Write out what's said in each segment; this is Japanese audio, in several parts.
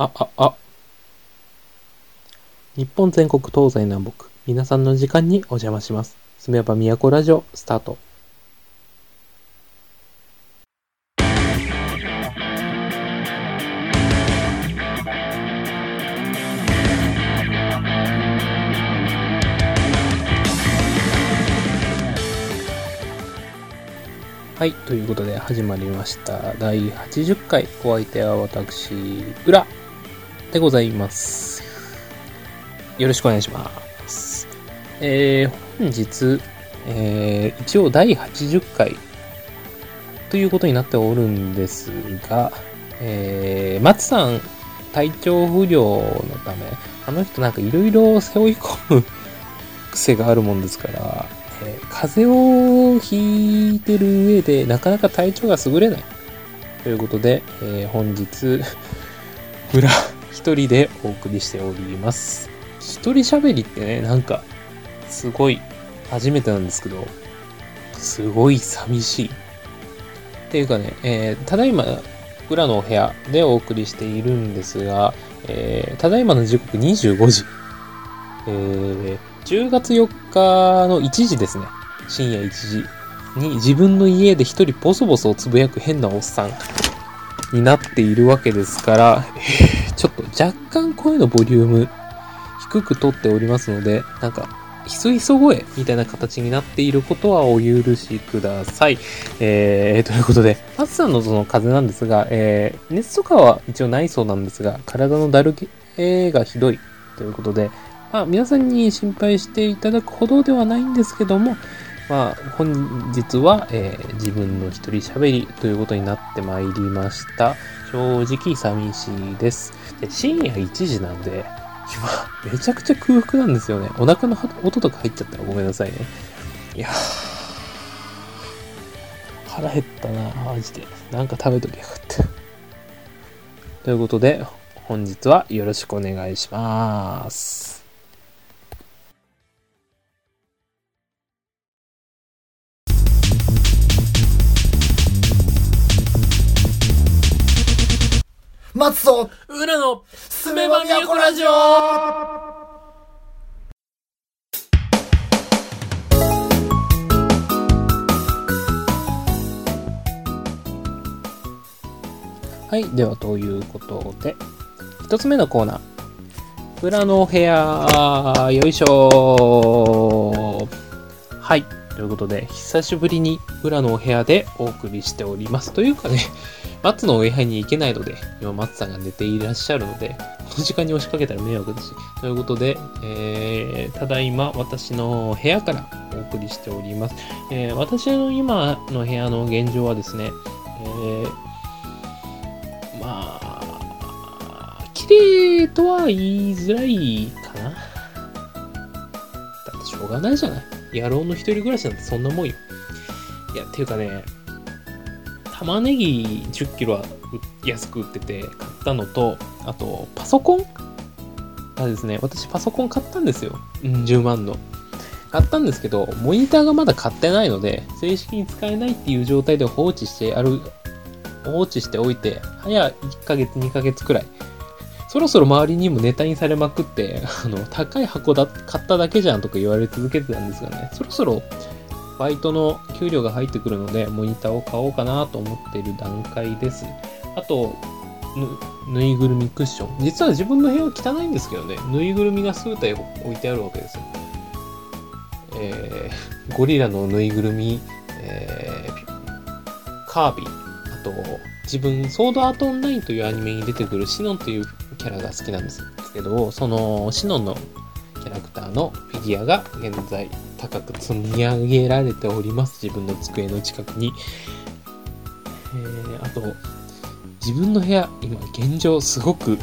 あ、あ、あ。日本全国東西南北、皆さんの時間にお邪魔します。すめば都ラジオ、スタート。はい、ということで始まりました。第80回、お相手は私、裏でございます。よろしくお願いします。えー、本日、えー、一応第80回ということになっておるんですが、えー、松さん、体調不良のため、あの人なんかいろいろ背負い込む癖があるもんですから、えー風邪をひいてる上で、なかなか体調が優れない。ということで、えー本日、裏一人でお送りしております。一人喋りってね、なんか、すごい、初めてなんですけど、すごい寂しい。っていうかね、えーただいま、裏のお部屋でお送りしているんですが、えーただいまの時刻25時。えー10月4日の1時ですね。深夜1時に自分の家で一人ボソボソつぶやく変なおっさんになっているわけですから、ちょっと若干声のボリューム低くとっておりますので、なんか、ひそひそ声みたいな形になっていることはお許しください。えー、ということで、松さんのその風なんですが、えー、熱とかは一応ないそうなんですが、体のだる気がひどいということで、まあ、皆さんに心配していただくほどではないんですけども、まあ、本日は、えー自分の一人喋りということになってまいりました。正直寂しいです。深夜1時なんで、今、めちゃくちゃ空腹なんですよね。お腹の音とか入っちゃったらごめんなさいね。いやー腹減ったな、マジで。なんか食べときゃよかった。ということで、本日はよろしくお願いします。松戸裏のすめば都ラジオはい。では、ということで、一つ目のコーナー。裏のお部屋、よいしょはい。ということで、久しぶりに裏のお部屋でお送りしております。というかね、松のお部屋に行けないので、今松さんが寝ていらっしゃるので、この時間に押しかけたら迷惑だし。ということで、えー、ただいま私の部屋からお送りしております。えー、私の今の部屋の現状はですね、えー、まあ、綺麗とは言いづらいかな。だってしょうがないじゃない。野郎の一人暮らしなんてそんなもんよ。いや、っていうかね、玉ねぎ10キロは安く売ってて買ったのと、あと、パソコンがですね、私パソコン買ったんですよ。うん、10万の。買ったんですけど、モニターがまだ買ってないので、正式に使えないっていう状態で放置してある放置しておいて、早1ヶ月2ヶ月くらい。そろそろ周りにもネタにされまくって、あの、高い箱だ、買っただけじゃんとか言われ続けてたんですがね、そろそろバイトの給料が入ってくるので、モニターを買おうかなと思っている段階です。あと、ぬ、ぬいぐるみクッション。実は自分の部屋は汚いんですけどね、ぬいぐるみが数体置いてあるわけですよ。えー、ゴリラのぬいぐるみ、えー、カービィ、あと、自分、ソードアートオンラインというアニメに出てくるシノンというキャラが好きなんですけど、そのシノンのキャラクターのフィギュアが現在高く積み上げられております。自分の机の近くに。えー、あと、自分の部屋、今現状すごく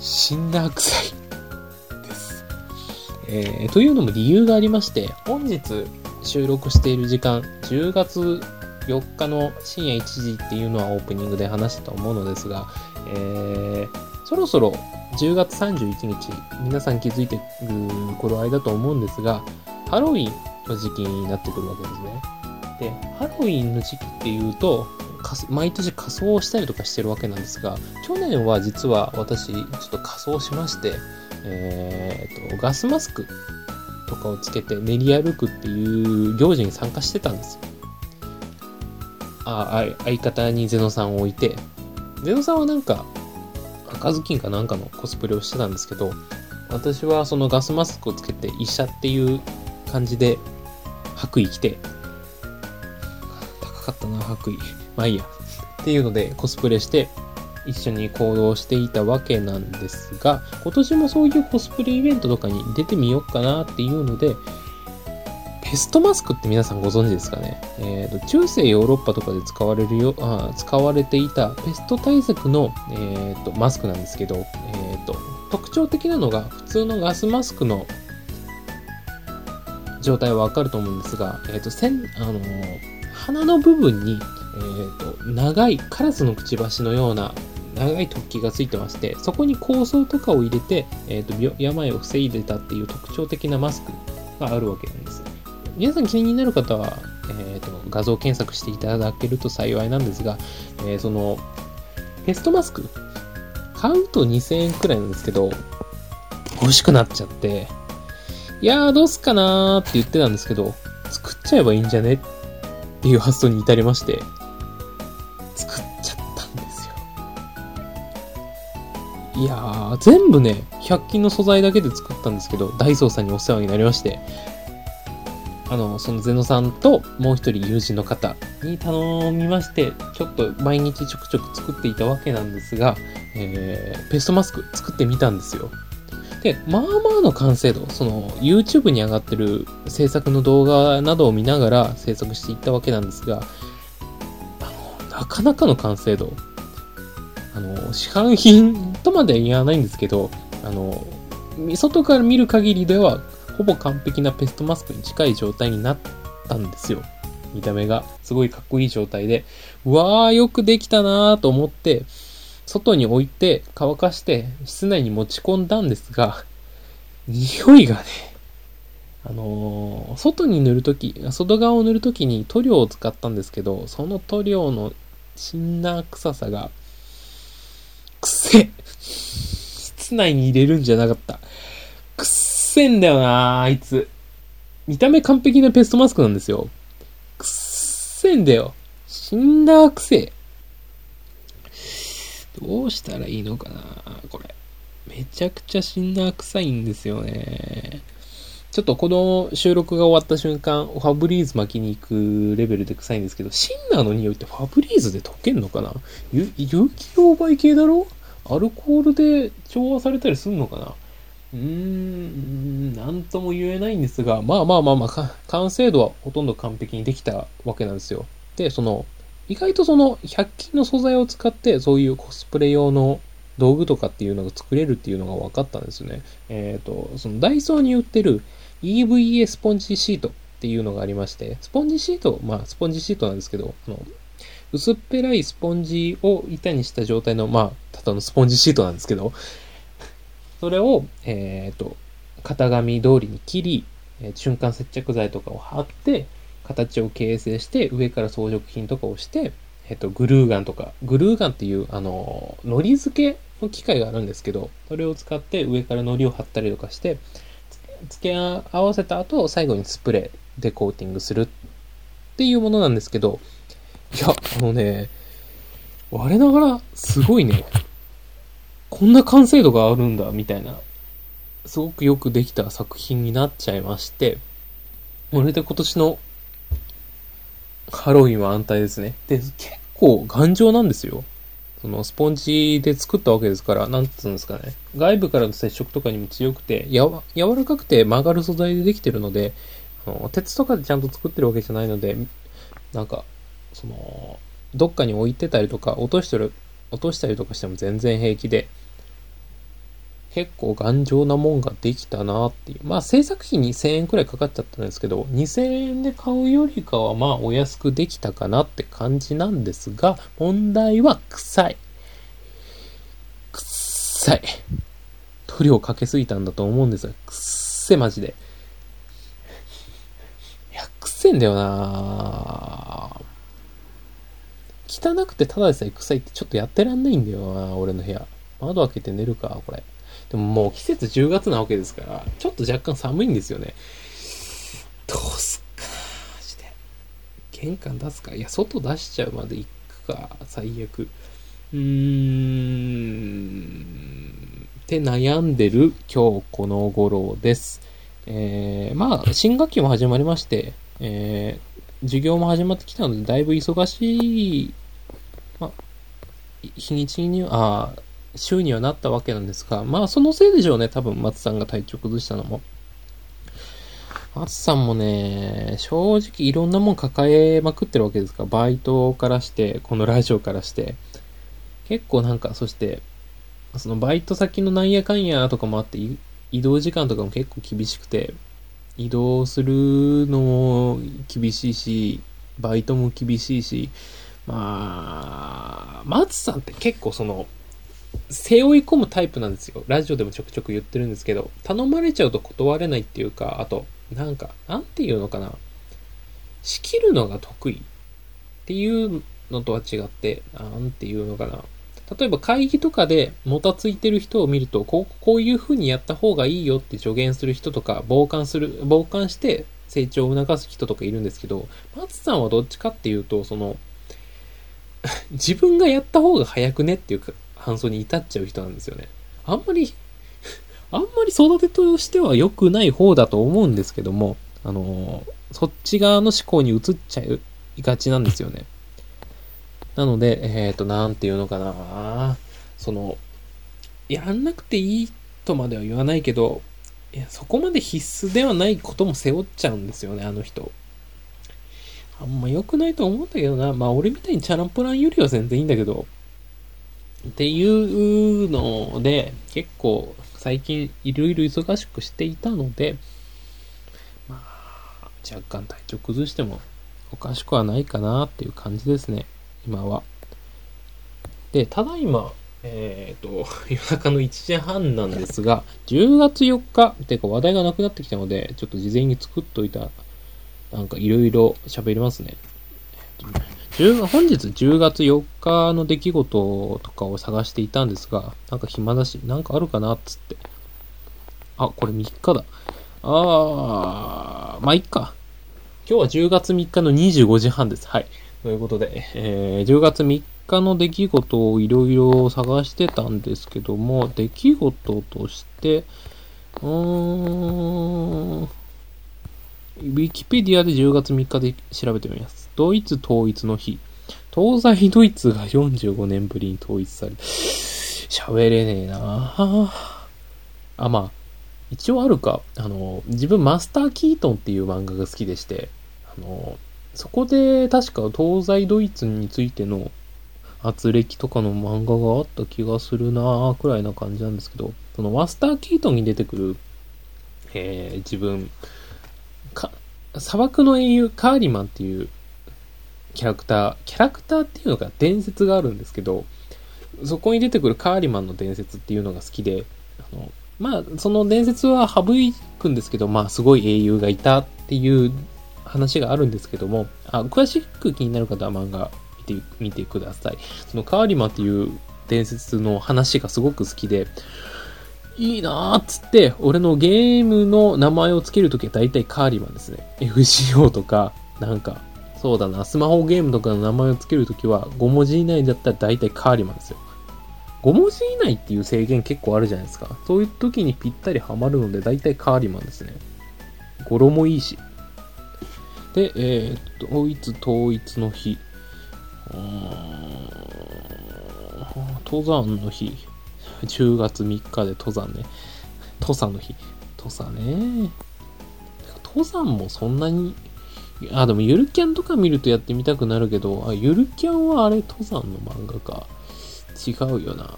シンナー臭いです。えー、というのも理由がありまして、本日収録している時間、10月4日の深夜1時っていうのはオープニングで話したと思うのですが、えー、そろそろ10月31日、皆さん気づいてる頃合いだと思うんですが、ハロウィンの時期になってくるわけですね。で、ハロウィンの時期っていうと、毎年仮装をしたりとかしてるわけなんですが、去年は実は私、ちょっと仮装しまして、えー、と、ガスマスクとかをつけて練り歩くっていう行事に参加してたんですよ。あ、相方にゼノさんを置いて、ゼノさんはなんか、赤ずきんかなんかのコスプレをしてたんですけど、私はそのガスマスクをつけて医者っていう感じで白衣着て、高かったな、白衣。まあいいや。っていうのでコスプレして一緒に行動していたわけなんですが、今年もそういうコスプレイベントとかに出てみようかなっていうので、ペストマスクって皆さんご存知ですかね？えーと、中世ヨーロッパとかで使われるよあ使われていたペスト対策の、えーと、マスクなんですけど、えーと、特徴的なのが普通のガスマスクの状態はわかると思うんですが、えーとせんあの、鼻の部分に、えーと長いカラスのくちばしのような長い突起がついてまして、そこに構想とかを入れて、えっ、ー、と、病を防いでたっていう特徴的なマスクがあるわけなんです。皆さん気になる方は、えっ、ー、と、画像検索していただけると幸いなんですが、えー、その、ペストマスク、買うと2000円くらいなんですけど、欲しくなっちゃって、いやーどうすかなーって言ってたんですけど、作っちゃえばいいんじゃねっていう発想に至りまして、作っちゃったんですよ。いやー、全部ね、100均の素材だけで作ったんですけど、ダイソーさんにお世話になりまして、あの、そのゼノさんともう一人友人の方に頼みまして、ちょっと毎日ちょくちょく作っていたわけなんですが、えー、ペストマスク作ってみたんですよ。で、まあまあの完成度、その YouTube に上がってる制作の動画などを見ながら制作していったわけなんですが、あの、なかなかの完成度。あの、市販品とまでは言わないんですけど、あの、外から見る限りでは、ほぼ完璧なペストマスクに近い状態になったんですよ。見た目が。すごいかっこいい状態で、うわー、よくできたなーと思って、外に置いて乾かして室内に持ち込んだんですが、匂いがね、あのー、外に塗るとき、外側を塗るときに塗料を使ったんですけど、その塗料のシンナー臭さがくせ室内に入れるんじゃなかった。くっせんだよなあいつ。見た目完璧なペストマスクなんですよ。くっせんだよ。死んだくせどうしたらいいのかなこれ。めちゃくちゃ死んだ臭いんですよね。ちょっとこの収録が終わった瞬間、ファブリーズ巻きに行くレベルで臭いんですけど、シンナーの匂いってファブリーズで溶けんのかな？有機溶媒系だろ？アルコールで調和されたりすんのかな？うーん、なんとも言えないんですが、まあまあまあまあ、完成度はほとんど完璧にできたわけなんですよ。で、その、意外とその、100均の素材を使って、そういうコスプレ用の道具とかっていうのが作れるっていうのが分かったんですよね。えっ、ー、と、そのダイソーに売ってる EVA スポンジシートっていうのがありまして、スポンジシート、まあスポンジシートなんですけど、あの薄っぺらいスポンジを板にした状態の、まあ、ただのスポンジシートなんですけど、それを、えっ、ー、と、型紙通りに切り、え、瞬間接着剤とかを貼って、形を形成して、上から装飾品とかをして、えっ、ー、と、グルーガンとか、グルーガンっていう、あの、糊付けの機械があるんですけど、それを使って上から糊を貼ったりとかして、付け合わせた後、最後にスプレーでコーティングするっていうものなんですけど、いや、あのね、我ながら、すごいね、こんな完成度があるんだ、みたいな、すごくよくできた作品になっちゃいまして、これで今年のハロウィンは安泰ですね。で、結構頑丈なんですよ。そのスポンジで作ったわけですから、なんつうんですかね。外部からの接触とかにも強くて、やわ、柔らかくて曲がる素材でできてるので、あの鉄とかでちゃんと作ってるわけじゃないので、なんか、その、どっかに置いてたりとか、落としてる、落としたりとかしても全然平気で、結構頑丈なもんができたなっていう。まあ制作費2000円くらいかかっちゃったんですけど、2000円で買うよりかはまあお安くできたかなって感じなんですが、問題は臭い。臭い。塗料かけすぎたんだと思うんですが、くっせマジで。いや、くせんだよな汚くてただでさえ臭いってちょっとやってらんないんだよな、俺の部屋。窓開けて寝るか、これ。でももう季節10月なわけですから、ちょっと若干寒いんですよね。どうすっか、マジで。玄関出すかいや、外出しちゃうまで行くか、最悪。うーん。って悩んでる今日この頃です。えー、まあ、新学期も始まりまして、えー、授業も始まってきたので、だいぶ忙しい、まあ、日にちには、あー週にはなったわけなんですが、まあ、そのせいでしょうね、多分、松さんが体調崩したのも。松さんもね、正直いろんなもん抱えまくってるわけですから、バイトからして、このラジオからして、結構なんか、そして、そのバイト先のなんやかんやとかもあって、移動時間とかも結構厳しくて、移動するのも厳しいし、バイトも厳しいし、まあ、松さんって結構その、背負い込むタイプなんですよ。ラジオでもちょくちょく言ってるんですけど、頼まれちゃうと断れないっていうか、あと、なんか、なんていうのかな。仕切るのが得意っていうのとは違って、なんていうのかな。例えば会議とかでもたついてる人を見ると、こう、こういう風にやった方がいいよって助言する人とか、傍観する、傍観して成長を促す人とかいるんですけど、松さんはどっちかっていうと、その、自分がやった方が早くねっていうか感想に至っちゃう人なんですよね。あんまり、あんまり育てとしては良くない方だと思うんですけども、あのそっち側の思考に移っちゃいがちなんですよね。なので、えっ、と、なんていうのかなその、やんなくていいとまでは言わないけど、いやそこまで必須ではないことも背負っちゃうんですよね、あの人。あんま良くないと思うんだけどな。まあ俺みたいにチャランポランよりは全然いいんだけど。っていうので、結構最近いろいろ忙しくしていたので、まあ、若干体調崩してもおかしくはないかなっていう感じですね。今は。で、ただいま、えっ、と、夜中の1時半なんですが、10月4日、っていうか話題がなくなってきたので、ちょっと事前に作っといたなんかいろいろ喋りますね。えっとね10本日10月4日の出来事とかを探していたんですが、なんか暇だし、なんかあるかなっつって。あ、これ3日だ。あー、まあ、いっか。今日は10月3日の25時半です。はい。ということで、えー、10月3日の出来事をいろいろ探してたんですけども、出来事として、うーん、ウィキペディアで10月3日で調べてみます。ドイツ統一の日。東西ドイツが45年ぶりに統一され、喋れねえなあ、まあ、一応あるか。あの、自分マスター・キートンっていう漫画が好きでして、あの、そこで確か東西ドイツについての圧力とかの漫画があった気がするなくらいな感じなんですけど、そのマスター・キートンに出てくる、えー、自分、か、砂漠の英雄、カーリマンっていうキャラクター、キャラクターっていうのが伝説があるんですけど、そこに出てくるカーリマンの伝説っていうのが好きで、あの、まあ、その伝説は省くんですけど、まあ、すごい英雄がいたっていう話があるんですけども、あ詳しく気になる方は漫画見て、見てください。そのカーリマンっていう伝説の話がすごく好きで、いいなーっつって、俺のゲームの名前を付けるときは大体カーリマンですね。FGO とか、なんか、そうだな、スマホゲームとかの名前を付けるときは5文字以内だったら大体カーリマンですよ。5文字以内っていう制限結構あるじゃないですか。そういう時にぴったりハマるので大体カーリマンですね。語呂もいいし。で、えー、っと、統一統一の日。登山の日。10月3日で登山ね。登山の日。登山ね。登山もそんなに、あ、でもゆるキャンとか見るとやってみたくなるけど、あ、ゆるキャンはあれ登山の漫画か。違うよな。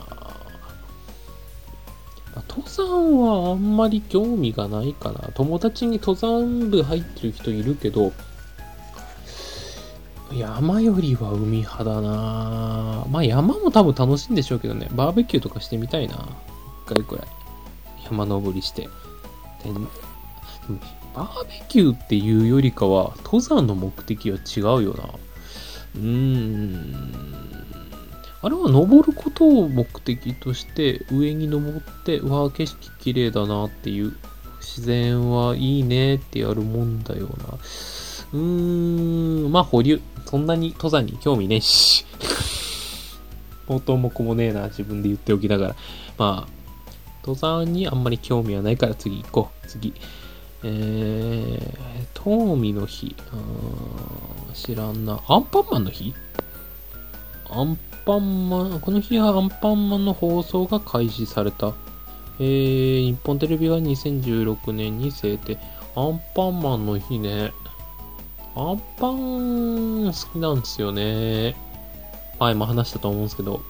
登山はあんまり興味がないかな。友達に登山部入ってる人いるけど、山よりは海派だなまあ山も多分楽しいんでしょうけどね。バーベキューとかしてみたいな。一回くらい。山登りして。バーベキューっていうよりかは、登山の目的は違うよな。うーん。あれは登ることを目的として上に登って、わあ景色綺麗だなっていう、自然はいいねってやるもんだよな。うーん、まあ保留。そんなに登山に興味ねえし。元も子もねえな、自分で言っておきながら。まあ、登山にあんまり興味はないから次行こう。次。えー、東美の日。知らんな。アンパンマンの日？アンパンマン、この日はアンパンマンの放送が開始された。えー、日本テレビが2016年に制定。アンパンマンの日ね。アンパン好きなんですよね。前も話したと思うんですけど。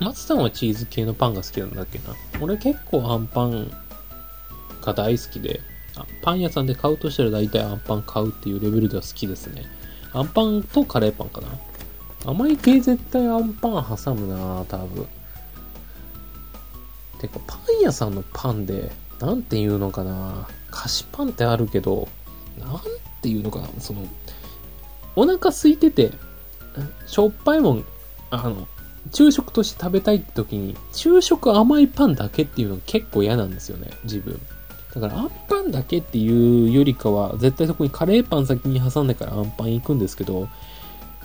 松さんはチーズ系のパンが好きなんだっけな？俺結構アンパンが大好きで、パン屋さんで買うとしたら大体アンパン買うっていうレベルでは好きですね。アンパンとカレーパンかな。甘い系絶対アンパン挟むな多分。てか、パン屋さんのパンで、なんていうのかな菓子パンってあるけど、なんていうのかなその、お腹空いてて、しょっぱいもん、あの、昼食として食べたいって時に、昼食甘いパンだけっていうのが結構嫌なんですよね、自分。だから、あんパンだけっていうよりかは、絶対そこにカレーパン先に挟んでからあんパン行くんですけど、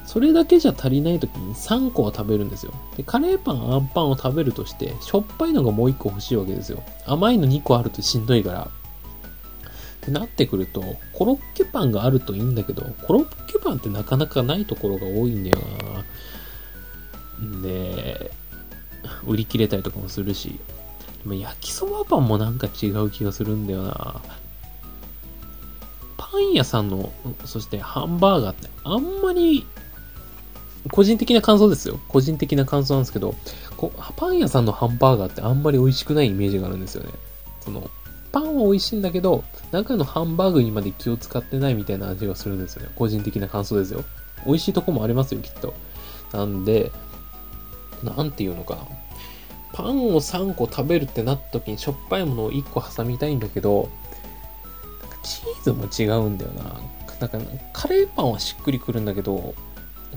それだけじゃ足りない時に3個は食べるんですよ。で、カレーパン、あんパンを食べるとして、しょっぱいのがもう1個欲しいわけですよ。甘いの2個あるとしんどいから。ってなってくると、コロッケパンがあるといいんだけど、コロッケパンってなかなかないところが多いんだよな。で、売り切れたりとかもするし。でも焼きそばパンもなんか違う気がするんだよな。パン屋さんの、そしてハンバーガーってあんまり、個人的な感想ですよ。個人的な感想なんですけど、こパン屋さんのハンバーガーってあんまり美味しくないイメージがあるんですよね。その、パンは美味しいんだけど、中のハンバーグにまで気を使ってないみたいな味がするんですよね。個人的な感想ですよ。美味しいとこもありますよ、きっと。なんで、なんていうのかな。パンを3個食べるってなった時にしょっぱいものを1個挟みたいんだけど、なんかチーズも違うんだよな。なんかカレーパンはしっくりくるんだけど、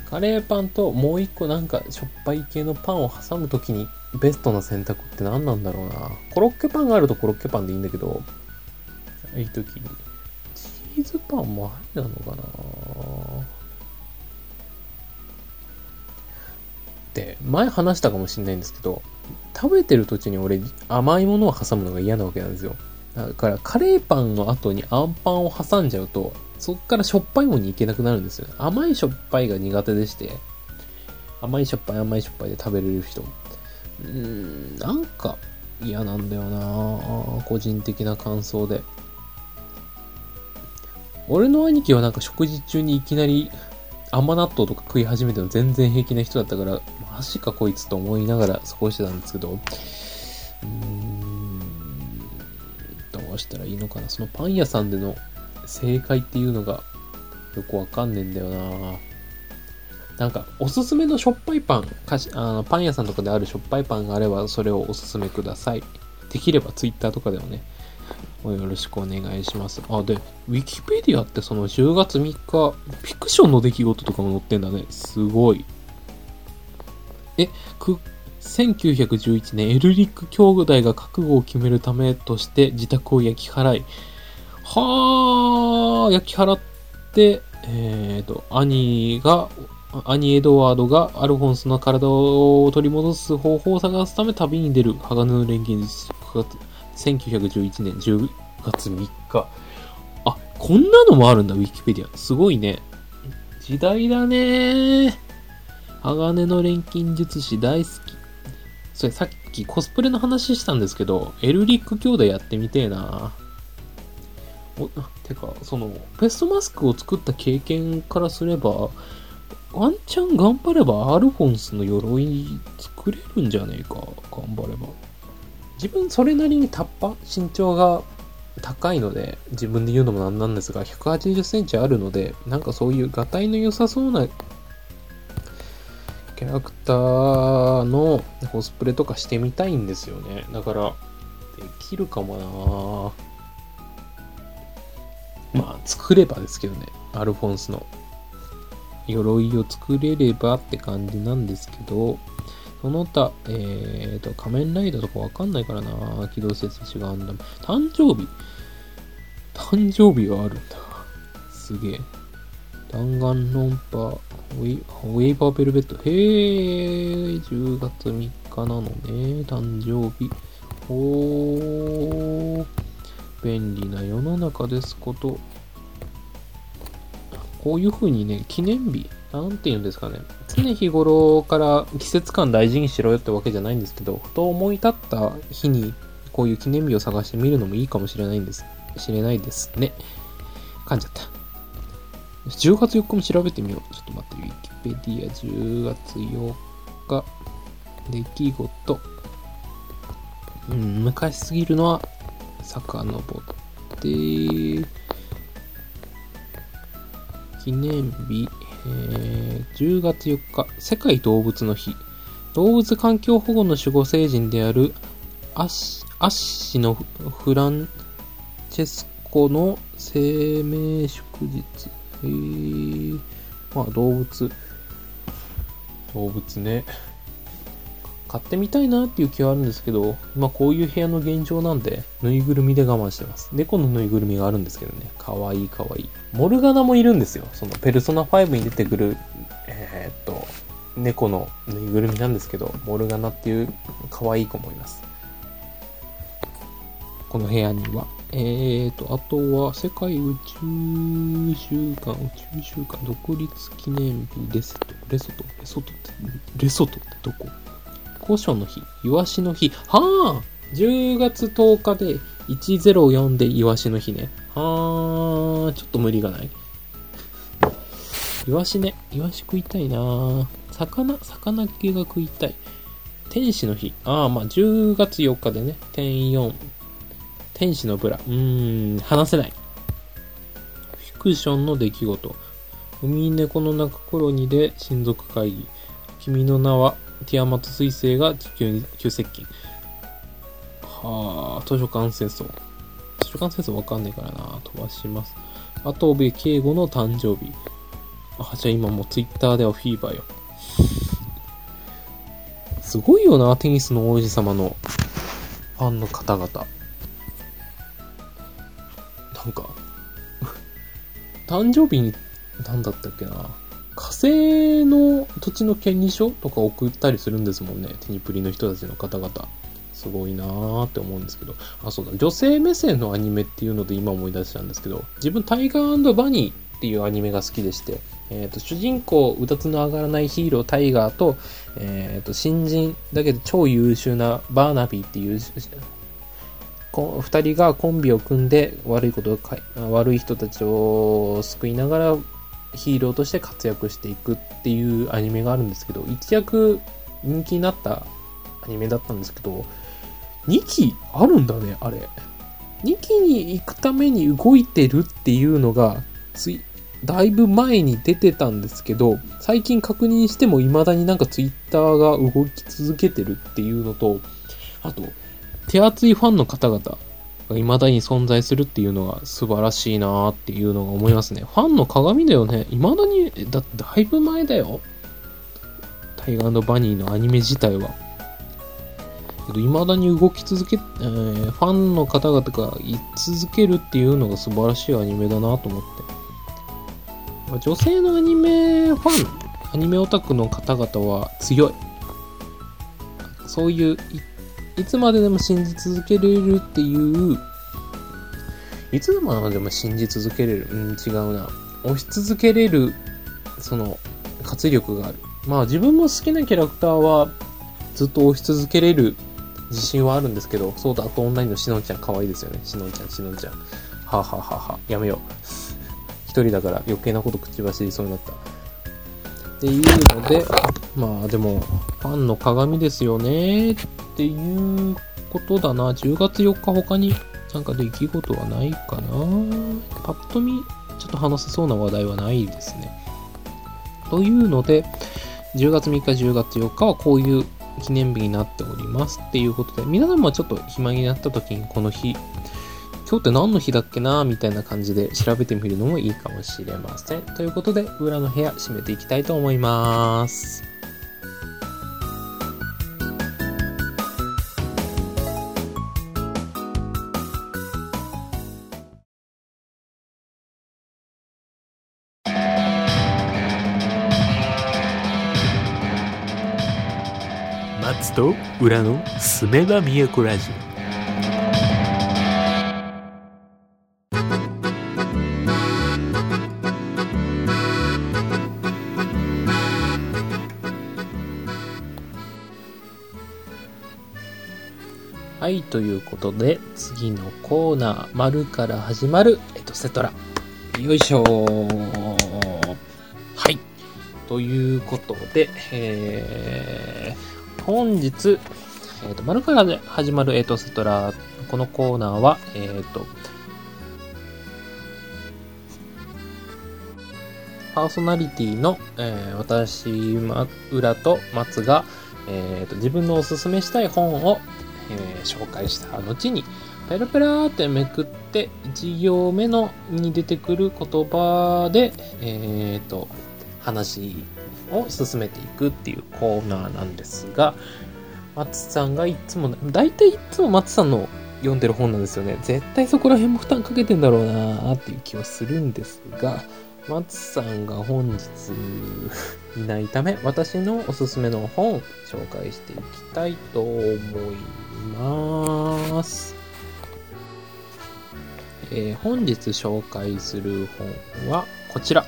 カレーパンともう1個なんかしょっぱい系のパンを挟む時にベストな選択って何なんだろうな。コロッケパンがあるとコロッケパンでいいんだけど、いい時に。チーズパンもありなのかなって、前話したかもしれないんですけど、食べてる途中に俺甘いものを挟むのが嫌なわけなんですよ。だからカレーパンの後にあんパンを挟んじゃうと、そっからしょっぱいものに行けなくなるんですよね。甘いしょっぱいが苦手でして、甘いしょっぱい甘いしょっぱいで食べれる人。うーん、なんか嫌なんだよな個人的な感想で。俺の兄貴はなんか食事中にいきなり甘納豆とか食い始めても全然平気な人だったから、マジかこいつと思いながら過ごしてたんですけど、うーん、どうしたらいいのかな。そのパン屋さんでの正解っていうのがよくわかんねえんだよななんか、おすすめのしょっぱいパン、かしあのパン屋さんとかであるしょっぱいパンがあれば、それをおすすめください。できればツイッターとかでもね、よろしくお願いします。あ、で、ウィキペディアってその10月3日、フィクションの出来事とかも載ってんだね。すごい。え、く、1911年、エルリック兄弟が覚悟を決めるためとして自宅を焼き払い、はー、焼き払って、えーと、兄が、兄エドワードがアルフォンスの体を取り戻す方法を探すため旅に出る鋼の錬金術1911年10月3日。あ、こんなのもあるんだ、ウィキペディア。すごいね。時代だね鋼の錬金術師大好き。それさっきコスプレの話したんですけど、エルリック兄弟やってみてえなお、てか、その、ペストマスクを作った経験からすれば、ワンチャン頑張ればアルフォンスの鎧作れるんじゃねえか。頑張れば。自分それなりにタッパ身長が高いので、自分で言うのもなんなんですが、180センチあるので、なんかそういうガタイの良さそうなキャラクターのコスプレとかしてみたいんですよね。だから、できるかもなまあ、作ればですけどね。アルフォンスの鎧を作れればって感じなんですけど、その他、えーと、仮面ライダーとかわかんないからな機動戦士ガンダム。誕生日誕生日があるんだ。すげえ。弾丸論破、ウェイウェイパーベルベット。へー、10月3日なのね。誕生日。おー、便利な世の中ですこと。こういう風にね、記念日、なんて言うんですかね。常日頃から季節感大事にしろよってわけじゃないんですけど、ふと思い立った日に、こういう記念日を探してみるのもいいかもしれないんです。知れないですね。噛んじゃった。10月4日も調べてみよう。ちょっと待って、ウィキペディア10月4日、出来事。うん、昔すぎるのは、遡って、記念日、えー、10月4日、世界動物の日。動物環境保護の守護聖人であるアッシアッシのフランチェスコの生命祝日。へー。まあ動物。動物ね。買ってみたいなっていう気はあるんですけど、今こういう部屋の現状なんで、ぬいぐるみで我慢してます。猫のぬいぐるみがあるんですけどね。かわいいかわいい。モルガナもいるんですよ。そのペルソナ5に出てくる、えー、っと、猫のぬいぐるみなんですけど、モルガナっていう可愛い子もいます。この部屋には。えーと、あとは、世界宇宙週間、宇宙週間、独立記念日、レソト、レソト、レソトって、レソトってどこ？古書の日、イワシの日、はあ !10 月10日で104でイワシの日ね。はあ、ちょっと無理がない。イワシね、イワシ食いたいな魚、魚系が食いたい。天使の日。ああ、まあ、10月4日でね、点4。天使のブラ。うーん、話せない。フィクションの出来事。海猫の鳴く頃にで親族会議。君の名はティアマト彗星が地球に急接近。はあ、図書館戦争。図書館戦争わかんないからな。飛ばします。あと、部敬吾の誕生日。あ、じゃあ今もツイッターではフィーバーよ。すごいよな、テニスの王子様のファンの方々。なんか誕生日に、なんだったっけな。火星の土地の権利書とか送ったりするんですもんね。テニプリの人たちの方々。すごいなーって思うんですけど。あ、そうだ。女性目線のアニメっていうので今思い出したんですけど、自分タイガーバニーっていうアニメが好きでして、えっ、ー、と、主人公、うたつの上がらないヒーロータイガーと、えっ、ー、と、新人だけど超優秀なバーナビーっていう二人がコンビを組んで悪いことを悪い人たちを救いながらヒーローとして活躍していくっていうアニメがあるんですけど、一躍人気になったアニメだったんですけど、2期あるんだね、あれ。2期に行くために動いてるっていうのが、つい、だいぶ前に出てたんですけど、最近確認しても未だになんかツイッターが動き続けてるっていうのと、あと、手厚いファンの方々、が未だに存在するっていうのが素晴らしいなっていうのが思いますね。ファンの鏡だよね。未だに、だって、だいぶ前だよ。タイガーバニーのアニメ自体は。けど、未だに動き続け、えー、ファンの方々が言い続けるっていうのが素晴らしいアニメだなと思って。女性のアニメファン、アニメオタクの方々は強い。そういういつまででも信じ続けれるっていう、いつまでも信じ続けれる？うん、違うな。押し続けれる、その、活力がある。まあ自分も好きなキャラクターはずっと押し続けれる自信はあるんですけど、そうだ、あとオンラインのしのんちゃん可愛いですよね。しのんちゃん、しのんちゃん。はあ、はははあ、やめよう。一人だから余計なこと口走りそうになった。っていうので、まあでも、ファンの鏡ですよねっていうことだな。10月4日他になんか出来事はないかな。パッと見、ちょっと話せそうな話題はないですね。というので、10月3日、10月4日はこういう記念日になっておりますっていうことで、皆さんもちょっと暇になった時にこの日、今日って何の日だっけなみたいな感じで調べてみるのもいいかもしれません。ということで、裏の部屋閉めていきたいと思います。と裏のすめば都ラジオはい、ということで、次のコーナー、丸から始まるエトセトラ。よいしょはい。ということで、えー、本日、えーと、丸から始まるエトセトラ。このコーナーは、えっ、ー、と、パーソナリティの、えー、私、ま、浦と松が、えーと、自分のおすすめしたい本を、えー、紹介した後に、ペラペラってめくって、1行目のに出てくる言葉で、えっ、と、話を進めていくっていうコーナーなんですが、松さんがいつも、大体いつも松さんの読んでる本なんですよね。絶対そこら辺も負担かけてんだろうなーっていう気はするんですが、松さんが本日いないため、私のおすすめの本紹介していきたいと思います。えー本日紹介する本はこちら。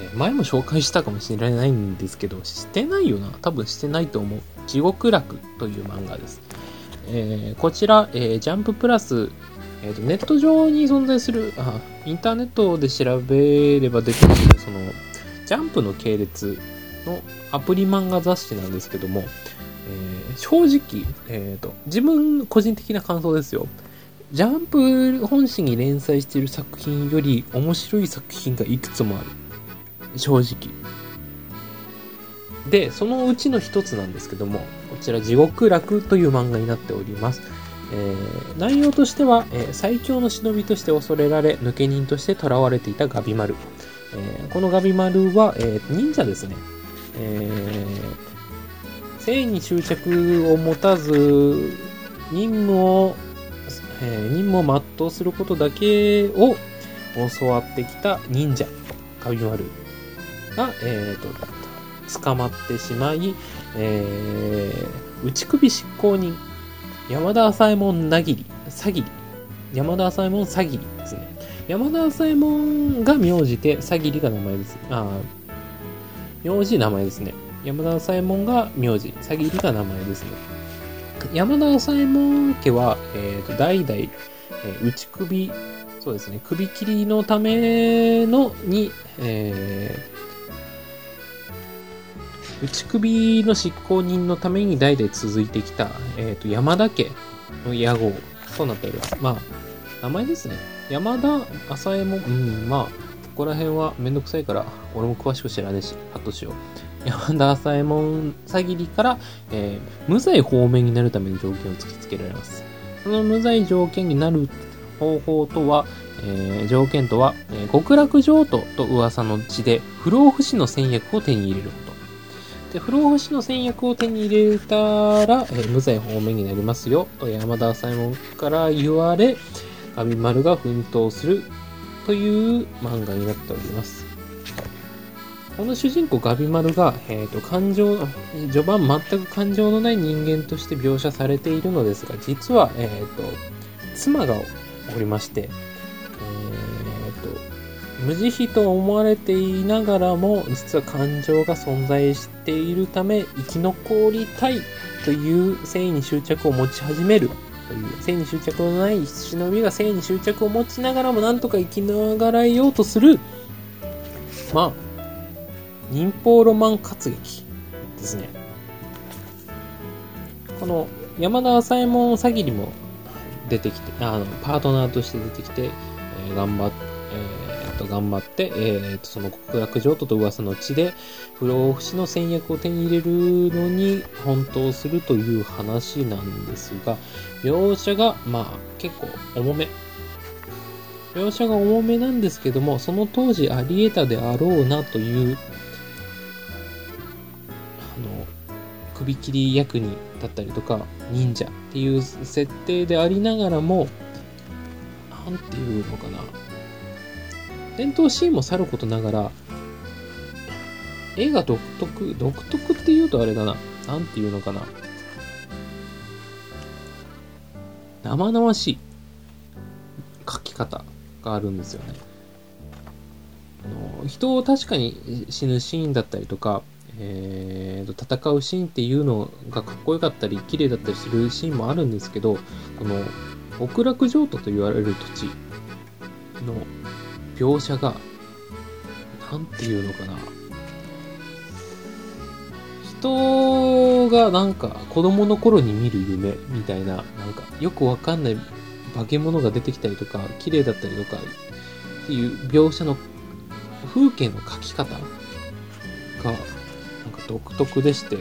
えー前も紹介したかもしれないんですけど、してないよな。多分してないと思う。地獄楽という漫画です。えーこちら、えージャンププラス、えーとネット上に存在するあ、インターネットで調べれば出てくる、その、ジャンプの系列のアプリ漫画雑誌なんですけども、えー正直、えーと、自分個人的な感想ですよ。ジャンプ本誌に連載している作品より面白い作品がいくつもある。正直。で、そのうちの一つなんですけども、こちら地獄楽という漫画になっております。えー内容としては、えー最強の忍びとして恐れられ、抜け人として囚われていたガビマル。えーこのガビマルは、えー忍者ですね。えー性に執着を持たず、任務を、え任務を全うすることだけを教わってきた忍者、ガビマルが、えーと、捕まってしまい、えー、内首執行人、山田浅右衛門なぎり、さぎり、山田浅右衛門さぎりですね。山田浅右衛門が名字で、さぎりが名前です。あ名字名前ですね。山田浅右衛門が名字、さぎりが名前ですね。山田浅右衛門家は、えーと、代々、えー内首、そうですね、首切りのためのに、えー内首の執行人のために代々続いてきた、えーと、山田家の屋号となっております。まあ、名前ですね。山田浅右衛門、うん、まあ、ここら辺はめんどくさいから、俺も詳しく知らねえし、カットしよう。山田浅右衛門詐欺りから、えー無罪方面になるための条件を突きつけられます。その無罪条件になる方法とは、えー条件とは、えー極楽浄土と噂の地で不老不死の戦薬を手に入れる。で、不老不死の戦薬を手に入れたら、えー無罪方面になりますよ、と山田浅右衛門から言われ、ガビマルが奮闘するという漫画になっております。この主人公ガビマルが、えー、と感情序盤全く感情のない人間として描写されているのですが実は、えー、と妻がおりまして、無慈悲と思われていながらも実は感情が存在しているため生き残りたいという性に執着を持ち始めるという性に執着のない忍びが性に執着を持ちながらもなんとか生きながらえようとするまあ忍法ロマン活劇ですね。この山田浅右衛門詐欺にも出てきて、あの、パートナーとして出てきて、えー頑張っえーっと、頑張って、えーと、その極楽浄土と噂の地で、不老不死の戦略を手に入れるのに奔走するという話なんですが、描写が、まあ、結構重め描写が重めなんですけども、その当時あり得たであろうなという、あの、首切り役人だったりとか、忍者っていう設定でありながらも、なんていうのかな。戦闘シーンもさることながら、映画独特、独特って言うとあれだな。なんていうのかな。生々しい書き方があるんですよね。あの人を確かに死ぬシーンだったりとか、えー、と戦うシーンっていうのがかっこよかったり綺麗だったりするシーンもあるんですけどこの極楽浄土と言われる土地の描写がなんていうのかな。人がなんか子供の頃に見る夢みたいななんかよくわかんない化け物が出てきたりとか綺麗だったりとかっていう描写の風景の描き方がなんか独特でして。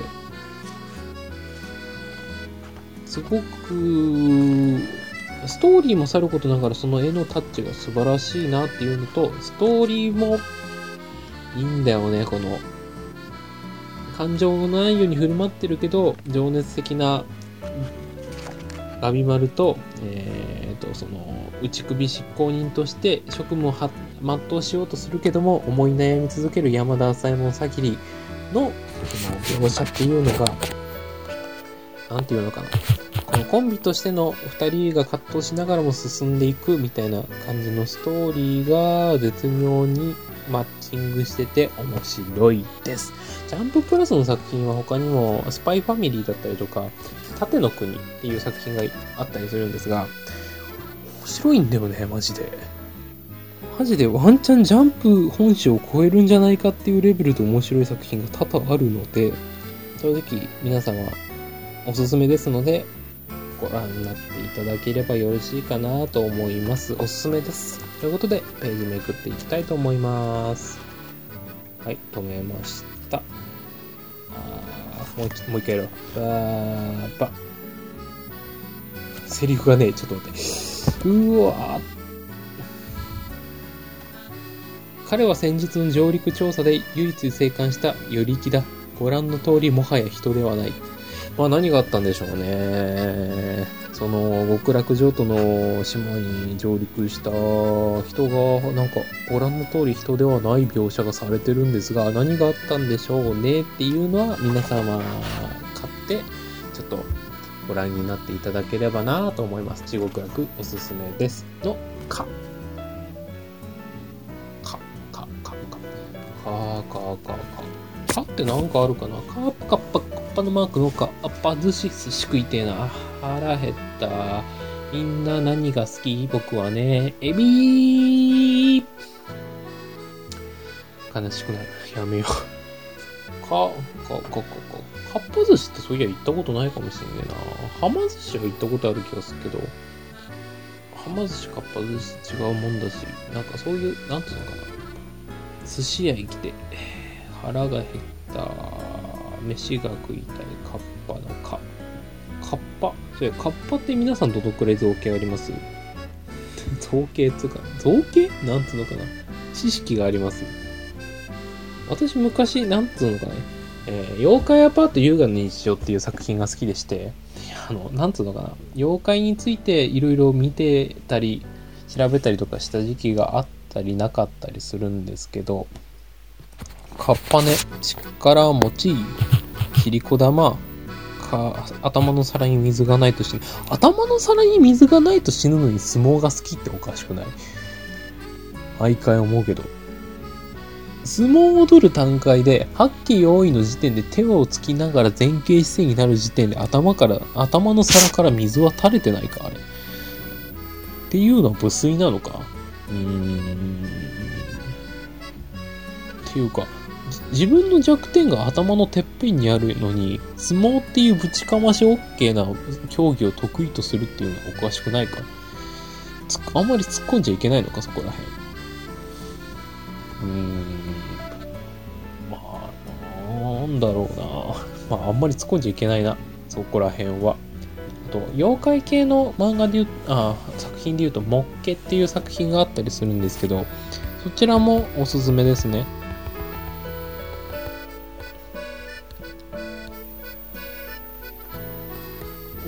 すごくストーリーもさることながらその絵のタッチが素晴らしいなっていうのとストーリーもいいんだよねこの。感情のないように振る舞ってるけど情熱的なガビマルと,、えー、とその内首執行人として職務を全うしようとするけども思い悩み続ける山田朝右衛門さきりのその描写っていうのがなんていうのかな。コンビとしての2人が葛藤しながらも進んでいくみたいな感じのストーリーが絶妙にマッチングしてて面白いです。ジャンププラスの作品は他にもスパイファミリーだったりとか、盾の国っていう作品があったりするんですが、面白いんだよね、マジで。マジでワンチャンジャンプ本誌を超えるんじゃないかっていうレベルで面白い作品が多々あるので、正直皆様おすすめですので、ご覧になっていただければよろしいかなと思います。おすすめです。ということで、ページめくっていきたいと思います。はい、止めました。あもうもう一回やろう。ばーば。セリフがね、ちょっと待って。うわー彼は先日の上陸調査で唯一生還した与力だ。ご覧の通りもはや人ではない。まあ何があったんでしょうね。その極楽浄土の島に上陸した人がなんかご覧の通り人ではない描写がされてるんですが何があったんでしょうねっていうのは皆様買ってちょっとご覧になっていただければなと思います。地獄楽おすすめです。の、か。か、か、か、か。か、か、か、か。かってなんかあるかなカッパカッパのマークのか。あっぱ寿司寿司食いてえな。腹減った。みんな何が好き？僕はね、エビ悲しくなる。やめよう。か、か、か、か、か。かっぱ寿司ってそういや行ったことないかもしれねえな。はま寿司は行ったことある気がするけど、はま寿司、かっぱ寿司違うもんだし、なんかそういう、なんていうのかな。寿司屋行きて、腹が減った、飯が食いたい、カッパのか。カッパ？そうや、カッパって皆さんどのくらい造形あります？造形っつうか、造形？なんつうのかな？知識があります。私昔、なんつうのかね、えー妖怪アパート優雅の日常っていう作品が好きでして、あの、なんつうのかな、妖怪についていろいろ見てたり、調べたりとかした時期があったりなかったりするんですけど、カッパね、力持ち、切り子玉、か、頭の皿に水がないと死ぬ。頭の皿に水がないと死ぬのに相撲が好きっておかしくない？毎回思うけど。相撲を取る段階で、八鬼用意の時点で手をつきながら前傾姿勢になる時点で頭から、頭の皿から水は垂れてないか、あれ。っていうのは無粋なのか？うーん。っていうか、自分の弱点が頭のてっぺんにあるのに、相撲っていうぶちかまし OK な競技を得意とするっていうのはおかしくないかあんまり突っ込んじゃいけないのか、そこら辺。うーん。まあ、なんだろうな。まあ、あんまり突っ込んじゃいけないな。そこら辺は。あと、妖怪系の漫画で言う、あ、作品で言うと、モッケっていう作品があったりするんですけど、そちらもおすすめですね。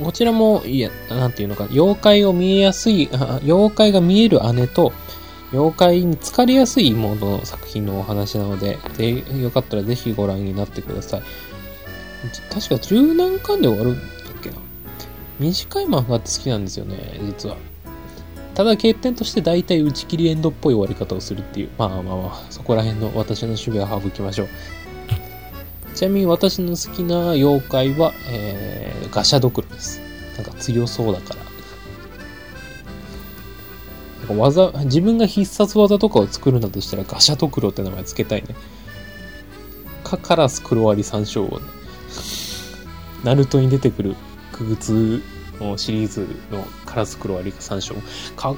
こちらも、いや、なんていうのか、妖怪を見えやすい、妖怪が見える姉と、妖怪に疲れやすい妹の作品のお話なので、ぜよかったらぜひご覧になってください。確か十何巻で終わるんだっけな。短い漫画って好きなんですよね、実は。ただ欠点として大体打ち切りエンドっぽい終わり方をするっていう。まあまあまあ、そこら辺の私の趣味は省きましょう。ちなみに私の好きな妖怪は、えー、ガシャドクロです。なんか強そうだから。なんか技、自分が必殺技とかを作るんだとしたらガシャドクロって名前つけたいね。か、カラスクロアリ山椒をね。ナルトに出てくるクグツのシリーズのカラス黒割り山椒。か、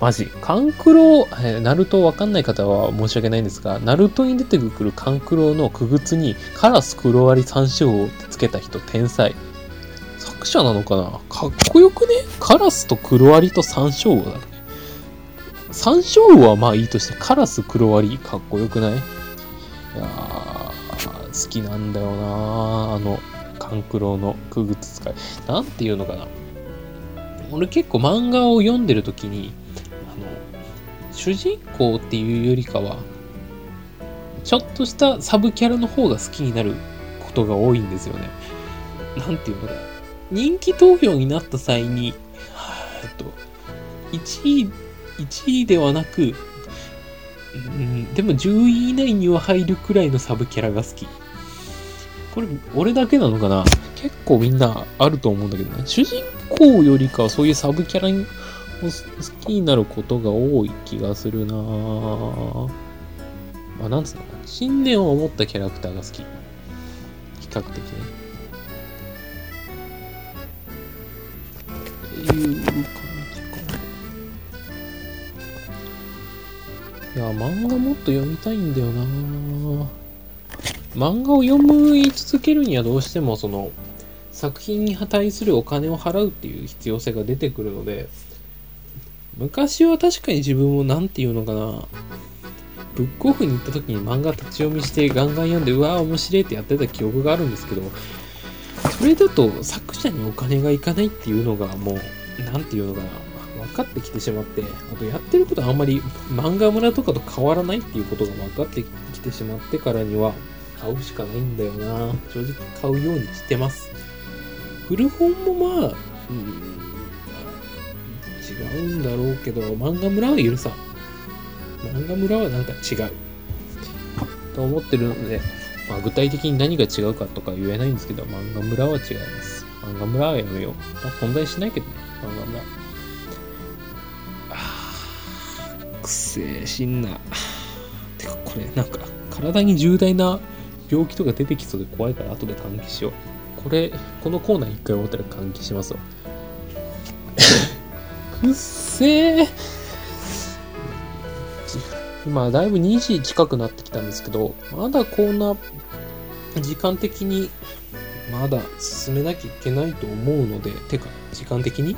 マジ？カンクロ、えーナルトわかんない方は申し訳ないんですが、ナルトに出てくるカンクロのクグツにカラス黒割り山椒をつけた人天才。作者なのかな？かっこよくね？カラスと黒割りと山椒だね。山椒はまあいいとして、カラス黒割りかっこよくない？いや好きなんだよなあの、カンクロのクグツ使い。なんていうのかな。俺結構漫画を読んでる時に、あの、主人公っていうよりかは、ちょっとしたサブキャラの方が好きになることが多いんですよね。なんていうのかな。人気投票になった際に、えっと、1位、1位ではなく、うん、でも10位以内には入るくらいのサブキャラが好き。これ、俺だけなのかな？結構みんなあると思うんだけどね。主人公よりかはそういうサブキャラを好きになることが多い気がするなぁ。まあ、なんつうのかな。信念を持ったキャラクターが好き。比較的ね。っていう感じかな。いや、漫画もっと読みたいんだよなぁ。漫画を読み続けるにはどうしてもその作品に対するお金を払うっていう必要性が出てくるので昔は確かに自分も何て言うのかなブックオフに行った時に漫画立ち読みしてガンガン読んでうわー面白いってやってた記憶があるんですけどそれだと作者にお金がいかないっていうのがもう何て言うのかな分かってきてしまってあとやってることはあんまり漫画村とかと変わらないっていうことが分かってきてしまってからには買うしかないんだよな。正直買うようにしてます。古本もまあ、うん、違うんだろうけど漫画村は許さん。漫画村はなんか違う。と思ってるので、まあ、具体的に何が違うかとか言えないんですけど漫画村は違います。漫画村はやめよう、まあ、存在しないけどね漫画村。あくせえしんなてかこれなんか体に重大な病気とか出てきそうで怖いから後で換気しよう。これ、このコーナー一回終わったら換気しますわ。くっせー。今、だいぶ2時近くなってきたんですけど、まだこんな時間的にまだ進めなきゃいけないと思うので、てか、時間的に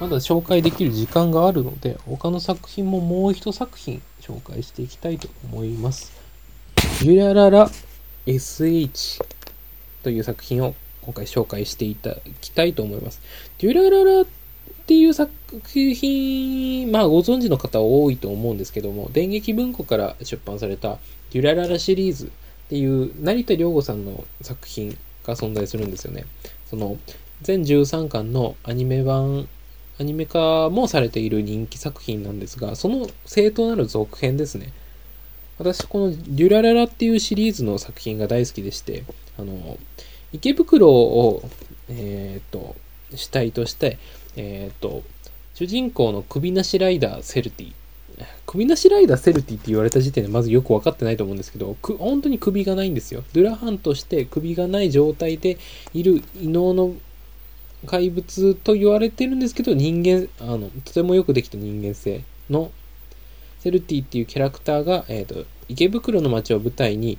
まだ紹介できる時間があるので、他の作品ももう一作品紹介していきたいと思います。ゆららら SH という作品を今回紹介していただきたいと思います。デュラララっていう作品、まあご存知の方多いと思うんですけども、電撃文庫から出版されたデュラララシリーズっていう成田良吾さんの作品が存在するんですよね。その全13巻のアニメ版、アニメ化もされている人気作品なんですが、その正当なる続編ですね。私、このデュラララっていうシリーズの作品が大好きでして、あの、池袋を、えっ、と、主体として、えっ、と、主人公の首なしライダーセルティ。首なしライダーセルティって言われた時点でまずよく分かってないと思うんですけど、く本当に首がないんですよ。デュラハンとして首がない状態でいる異能の怪物と言われてるんですけど、人間、あの、とてもよくできた人間性のセルティっていうキャラクターが、えー、と池袋の街を舞台に、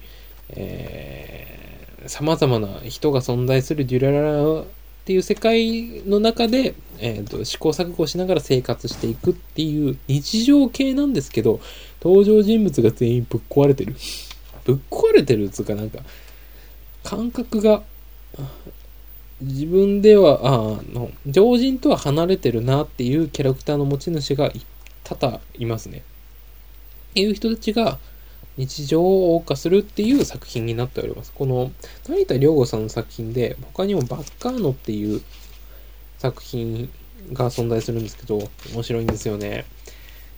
えー、様々な人が存在するデュラララっっていう世界の中で、えーと、試行錯誤しながら生活していくっていう日常系なんですけど、登場人物が全員ぶっ壊れてる。ぶっ壊れてるっつうかなんか、感覚が、自分では、あの、常人とは離れてるなっていうキャラクターの持ち主が多々いますね。っていう人たちが日常を謳歌するっていう作品になっております。この成田良吾さんの作品で他にもバッカーノっていう作品が存在するんですけど、面白いんですよね。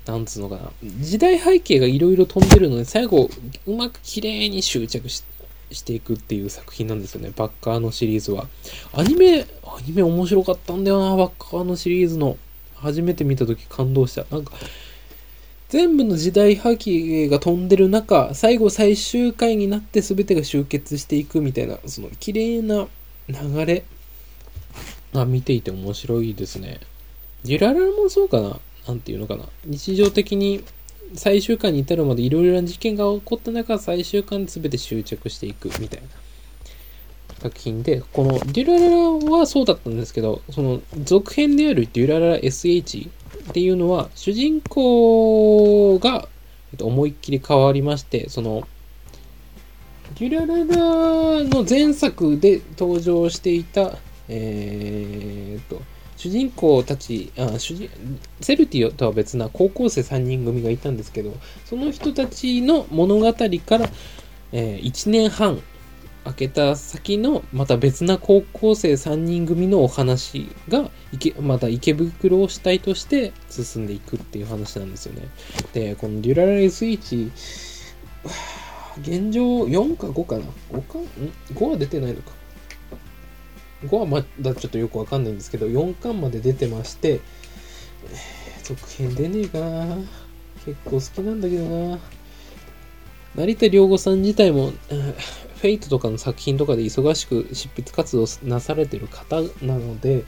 なんつうのかな。時代背景がいろいろ飛んでるので、最後、うまく綺麗に執着ししていくっていう作品なんですよね。バッカーのシリーズは。アニメ、アニメ面白かったんだよな、バッカーのシリーズの。初めて見た時感動した。なんか、全部の時代背景が飛んでる中、最後最終回になって全てが集結していくみたいな、その綺麗な流れが見ていて面白いですね。デュラララもそうかな？なんていうのかな？日常的に最終回に至るまでいろいろな事件が起こった中、最終回に全て執着していくみたいな作品で、このデュラララはそうだったんですけど、その続編であるデュラララ SH っていうのは、主人公が、えっと、思いっきり変わりまして、その、デュラララの前作で登場していた、えー、と、主人公たちあ主人、セルティオとは別な高校生3人組がいたんですけど、その人たちの物語から、えー、1年半開けた先のまた別な高校生3人組のお話がまた池袋を主体として進んでいくっていう話なんですよね。で、このデュララレスイッチ、現状4か5かな ?5 か？ん ?5 は出てないのか。5はまだちょっとよくわかんないんですけど、4巻まで出てまして、続編出ねえかな結構好きなんだけどな成田良吾さん自体も、フェイトとかの作品とかで忙しく執筆活動なされてる方なので、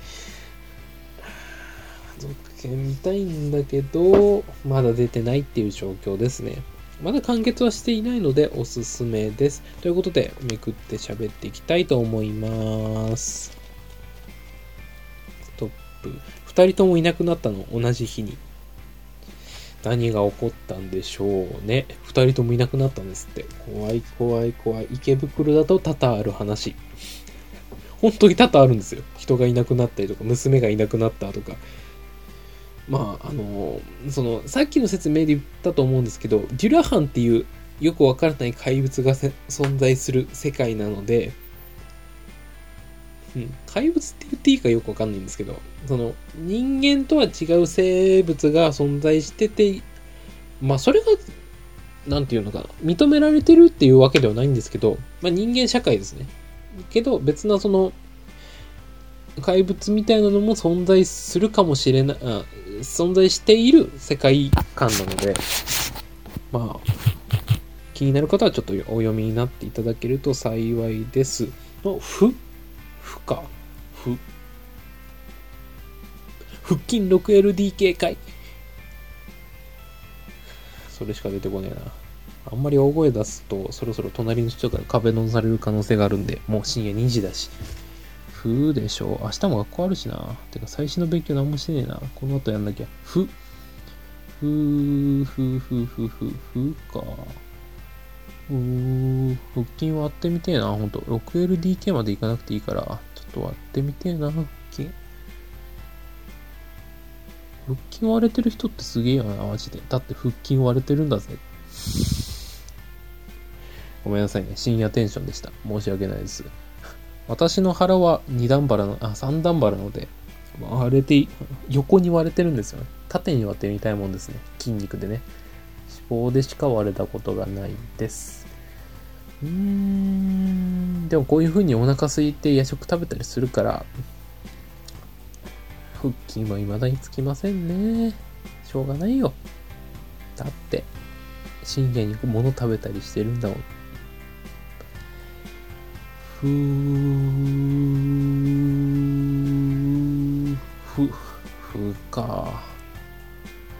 続編見たいんだけど、まだ出てないっていう状況ですね。まだ完結はしていないのでおすすめです。ということで、めくって喋っていきたいと思います。トップ。二人ともいなくなったの、同じ日に。何が起こったんでしょうね。二人ともいなくなったんですって。怖い怖い怖い。池袋だと多々ある話。本当に多々あるんですよ。人がいなくなったりとか、娘がいなくなったとか。まあ、あの、その、さっきの説明で言ったと思うんですけど、デュラハンっていうよくわからない怪物が存在する世界なので、うん、怪物って言っていいかよくわかんないんですけど、その人間とは違う生物が存在してて、まあそれが、なんていうのかな、認められてるっていうわけではないんですけど、まあ人間社会ですね。けど別なその、怪物みたいなのも存在するかもしれない、あ存在している世界観なので、まあ、気になる方はちょっとお読みになっていただけると幸いです。の、ふ負か。ふ。腹筋 6LDK 回。それしか出てこねえな。あんまり大声出すと、そろそろ隣の人から壁ドンされる可能性があるんで、もう深夜2時だし。ふうでしょ。明日も学校あるしな。てか、最新の勉強何もしてねえな。この後やんなきゃ。ふ。ふー、ふー、ふー、ふー、ふー、ふーか。うー、腹筋割ってみてえな、ほんと。6LDK までいかなくていいから、ちょっと割ってみてえな、腹筋。腹筋割れてる人ってすげえよな、マジで。だって腹筋割れてるんだぜ。ごめんなさいね。深夜テンションでした。申し訳ないです。私の腹は2段腹の、あ、3段腹なので、割れて、横に割れてるんですよね。縦に割ってみたいもんですね。筋肉でね。脂肪でしか割れたことがないです。うーん、でもこういう風にお腹空いて夜食食べたりするから、腹筋は未だにつきませんね。しょうがないよ。だって、深夜に物食べたりしてるんだもん。ふー、ふ、ふか。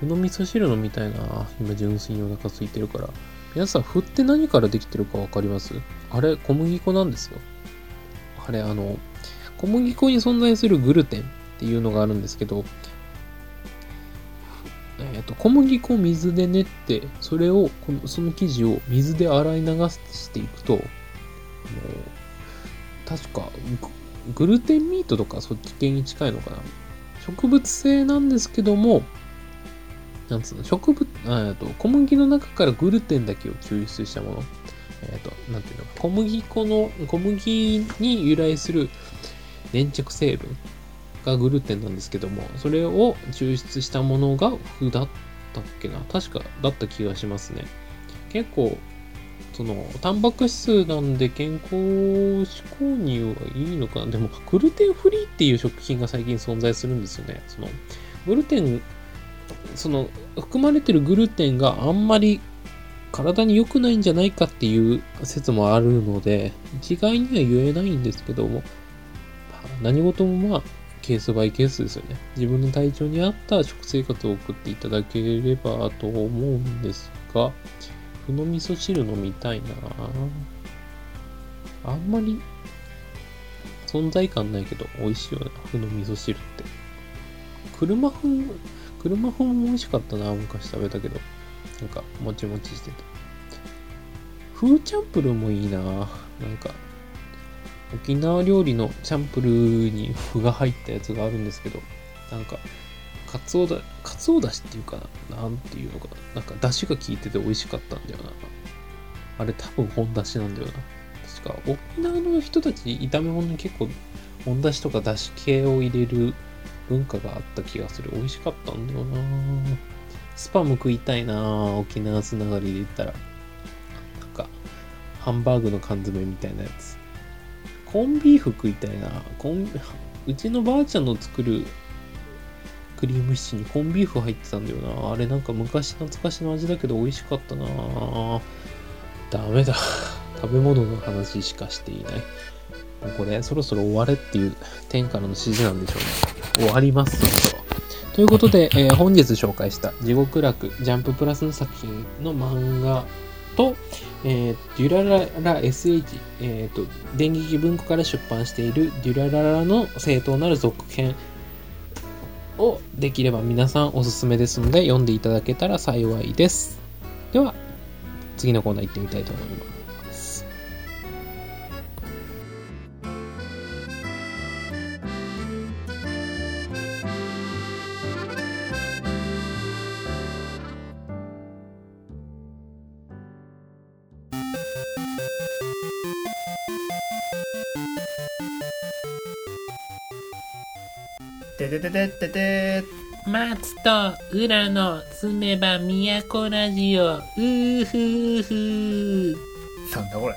麩の味噌汁飲みたいな。今純粋にお腹空いてるから。皆さん、麩って何からできてるかわかります？あれ、小麦粉なんですよ。あれ、あの、小麦粉に存在するグルテンっていうのがあるんですけど、えっと小麦粉を水で練って、それを、このその生地を水で洗い流していくと、確かグ、グルテンミートとかそっち系に近いのかな。植物性なんですけども、なんつうの、植物、えっと、小麦の中からグルテンだけを抽出したもの。えっ、と、なんていうの、小麦粉の、小麦に由来する粘着成分がグルテンなんですけども、それを抽出したものが麩だったっけな確かだった気がしますね。結構、その、タンパク質なんで健康志向にはいいのかなでも、グルテンフリーっていう食品が最近存在するんですよね。その、グルテン、その、含まれてるグルテンがあんまり体に良くないんじゃないかっていう説もあるので、一概には言えないんですけども、何事もまあ、ケースバイケースですよね。自分の体調に合った食生活を送っていただければと思うんですが、麩の味噌汁飲みたいなあんまり存在感ないけど美味しいよな、麩の味噌汁って。車麩、車麩も美味しかったな、昔食べたけど。なんか、もちもちしてて。フーチャンプルもいいななんか、沖縄料理のチャンプルーに麩が入ったやつがあるんですけど、なんか、かつおだ、かつおだしっていうかな、なんていうのかな。なんか、だしが効いてて美味しかったんだよな。あれ多分本だしなんだよな。確か、沖縄の人たち、炒め物に結構、本だしとかだし系を入れる文化があった気がする。美味しかったんだよなスパム食いたいな沖縄つながりで言ったら。なんか、ハンバーグの缶詰みたいなやつ。コンビーフ食いたいなコンうちのばあちゃんの作るクリームシチューにコンビーフ入ってたんだよなあれなんか昔懐かしの味だけど美味しかったなダメだ。食べ物の話しかしていない。もうこれ、そろそろ終われっていう天からの指示なんでしょうね。終わります。ということで、えー本日紹介した地獄楽ジャンププラスの作品の漫画と、えーデュラララ SH、えーと、電撃文庫から出版しているデュラララの正当なる続編をできれば皆さんおすすめですので読んでいただけたら幸いです。では、次のコーナー行ってみたいと思います。てててててて松と浦の住めば都ラジオうーふーふーなんだこれ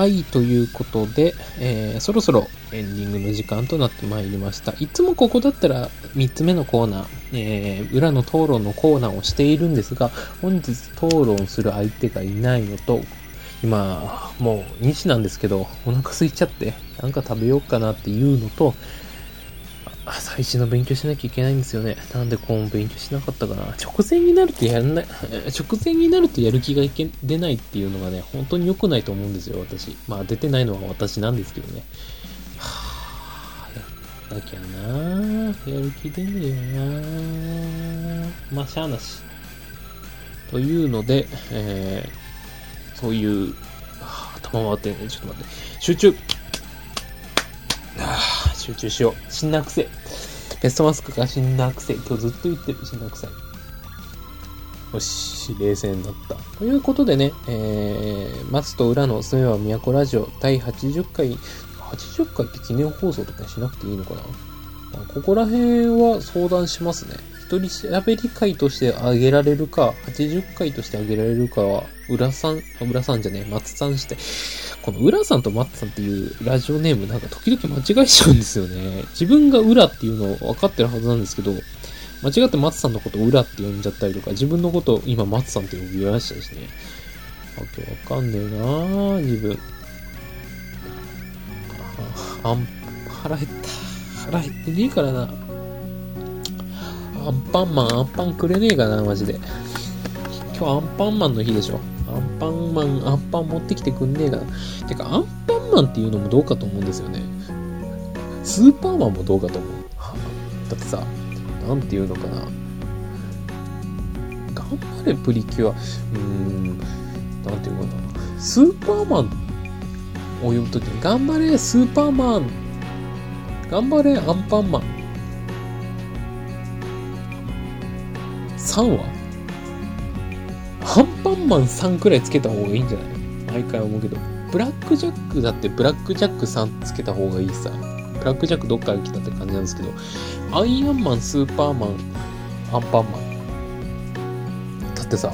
はい、ということで、えーそろそろエンディングの時間となってまいりました。いつもここだったら3つ目のコーナー、えー裏の討論のコーナーをしているんですが、本日討論する相手がいないのと、今、もう2時なんですけど、お腹空いちゃって、なんか食べようかなっていうのと、朝一の勉強しなきゃいけないんですよね。なんでこう勉強しなかったかな。直前になるとやらない、直前になるとやる気がいけ出ないっていうのがね、本当に良くないと思うんですよ、私。まあ出てないのは私なんですけどね。はぁ、やんなきゃなぁ。やる気出ねえよなぁ。まあしゃあなし。というので、えー、そういう、頭回ってね、ちょっと待って。集中あー集中しよう。しんなくせ。ベストマスクがしんなくせ。今日ずっと言ってるしんなくさい。よし、冷静になった。ということでね、えー、松と裏のすめば都ラジオ第80回、80回って記念放送とかしなくていいのかな？まここら辺は相談しますね。一人喋り会としてあげられるか、80回としてあげられるかは、浦さん、浦さんじゃねえ、松さんして、この浦さんと松さんっていうラジオネームなんか時々間違えちゃうんですよね。自分が浦っていうの分かってるはずなんですけど、間違って松さんのことを裏って呼んじゃったりとか、自分のことを今松さんって呼びましたしね。あとわかんねえなぁ、自分。あ、あん、腹減った。腹減ってねえからな。アンパンマン、アンパンくれねえかな、マジで。今日アンパンマンの日でしょ。アンパンマン、アンパン持ってきてくんねえかな。てか、アンパンマンっていうのもどうかと思うんですよね。スーパーマンもどうかと思う。だってさ、なんていうのかな。頑張れプリキュア。うーん、なんていうのかな。スーパーマンを呼ぶときに、頑張れスーパーマン。頑張れアンパンマン。3はアンパンマン3くらいつけた方がいいんじゃない？毎回思うけど。ブラックジャックだってブラックジャック3つけた方がいいさ。ブラックジャックどっから来たって感じなんですけど、アイアンマン、スーパーマン、アンパンマン。だってさ、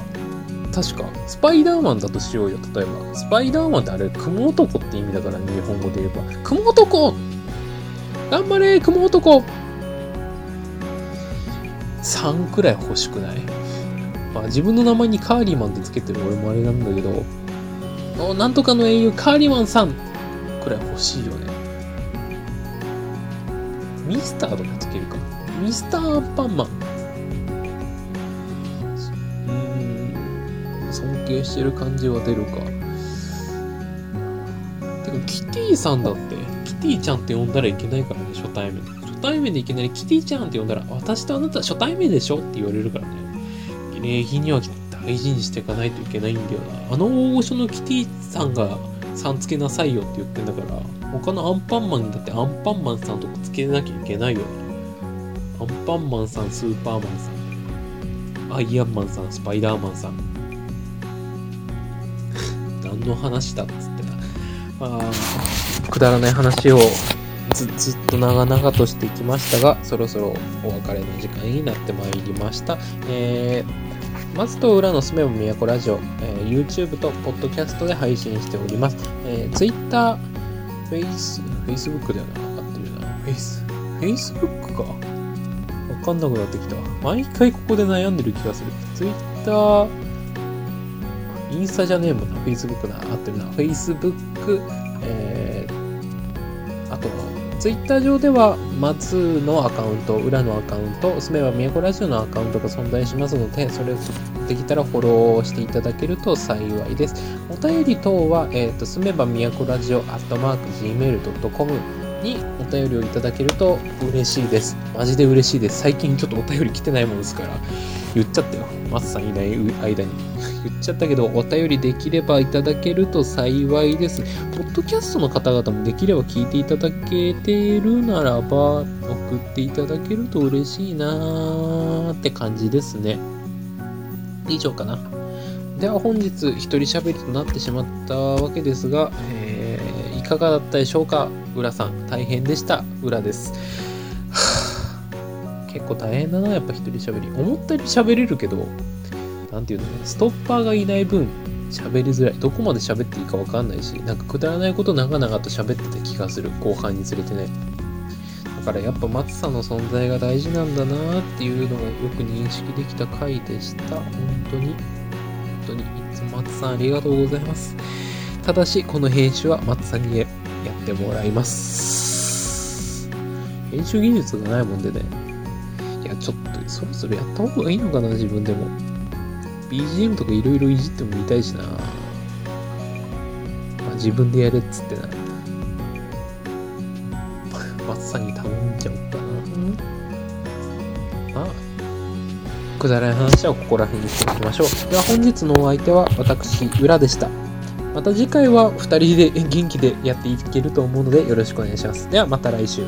確か、スパイダーマンだとしようよ、例えば。スパイダーマンってあれ、雲男って意味だから、日本語で言えば。雲男頑張れ、雲男 !3 くらい欲しくない？まあ自分の名前にカーリーマンってつけてる俺もあれなんだけど、なんとかの英雄、カーリーマンさんくらい欲しいよね。ミスターとかつけるか。ミスターアンパンマン。うん。尊敬してる感じは出るか。てか、キティさんだって。キティちゃんって呼んだらいけないからね、初対面。初対面でいきなりキティちゃんって呼んだら、私とあなた初対面でしょって言われるからね。礼儀には大事にしていかないといけないんだよな。あの大御所のキティさんがさんつけなさいよって言ってんだから、他のアンパンマンだってアンパンマンさんとかつけなきゃいけないよね。アンパンマンさん、スーパーマンさん、アイアンマンさん、スパイダーマンさん。何の話だっつってな。まあ、くだらない話をずずっと長々としてきましたが、そろそろお別れの時間になってまいりました。えー松と裏のすめば都ラジオ、えー YouTube と Podcast で配信しております。えー Twitter、Face、Facebook だよな。合ってるな。Face、Facebook か。わかんなくなってきた。毎回ここで悩んでる気がする。Twitter、インスタじゃねえもんな。Facebook な。合ってるな。Facebook、えー、ツイッター上では、松のアカウント、裏のアカウント、すめば都ラジオのアカウントが存在しますので、それをできたらフォローしていただけると幸いです。お便り等は、えっ、と、すめば都ラジオ、アットマーク、gmail.com にお便りをいただけると嬉しいです。マジで嬉しいです。最近ちょっとお便り来てないもんですから、言っちゃったよ。松さんいない間に。言っちゃったけど、お便りできればいただけると幸いです。ポッドキャストの方々もできれば聞いていただけてるならば、送っていただけると嬉しいなーって感じですね。以上かな。では本日一人喋りとなってしまったわけですが、えーいかがだったでしょうか？浦さん、大変でした。浦です。構大変だな、やっぱ一人喋り。思ったより喋れるけど、なんていうのね、ストッパーがいない分、喋りづらい。どこまで喋っていいかわかんないし、なんかくだらないこと長々と喋ってた気がする。後半につれてね。だからやっぱ松さんの存在が大事なんだなっていうのがよく認識できた回でした。本当に。本当に。いつも松さんありがとうございます。ただし、この編集は松さんにやってもらいます。編集技術がないもんでね。ちょっと、そろそろやった方がいいのかな、自分でも。BGM とかいろいろいじってもみたいしな。まあ、自分でやれっつってな。松さんに頼んじゃおうかな。まあ、くだらない話はここら辺にしておきましょう。では本日のお相手は私、浦でした。また次回は2人で元気でやっていけると思うのでよろしくお願いします。ではまた来週。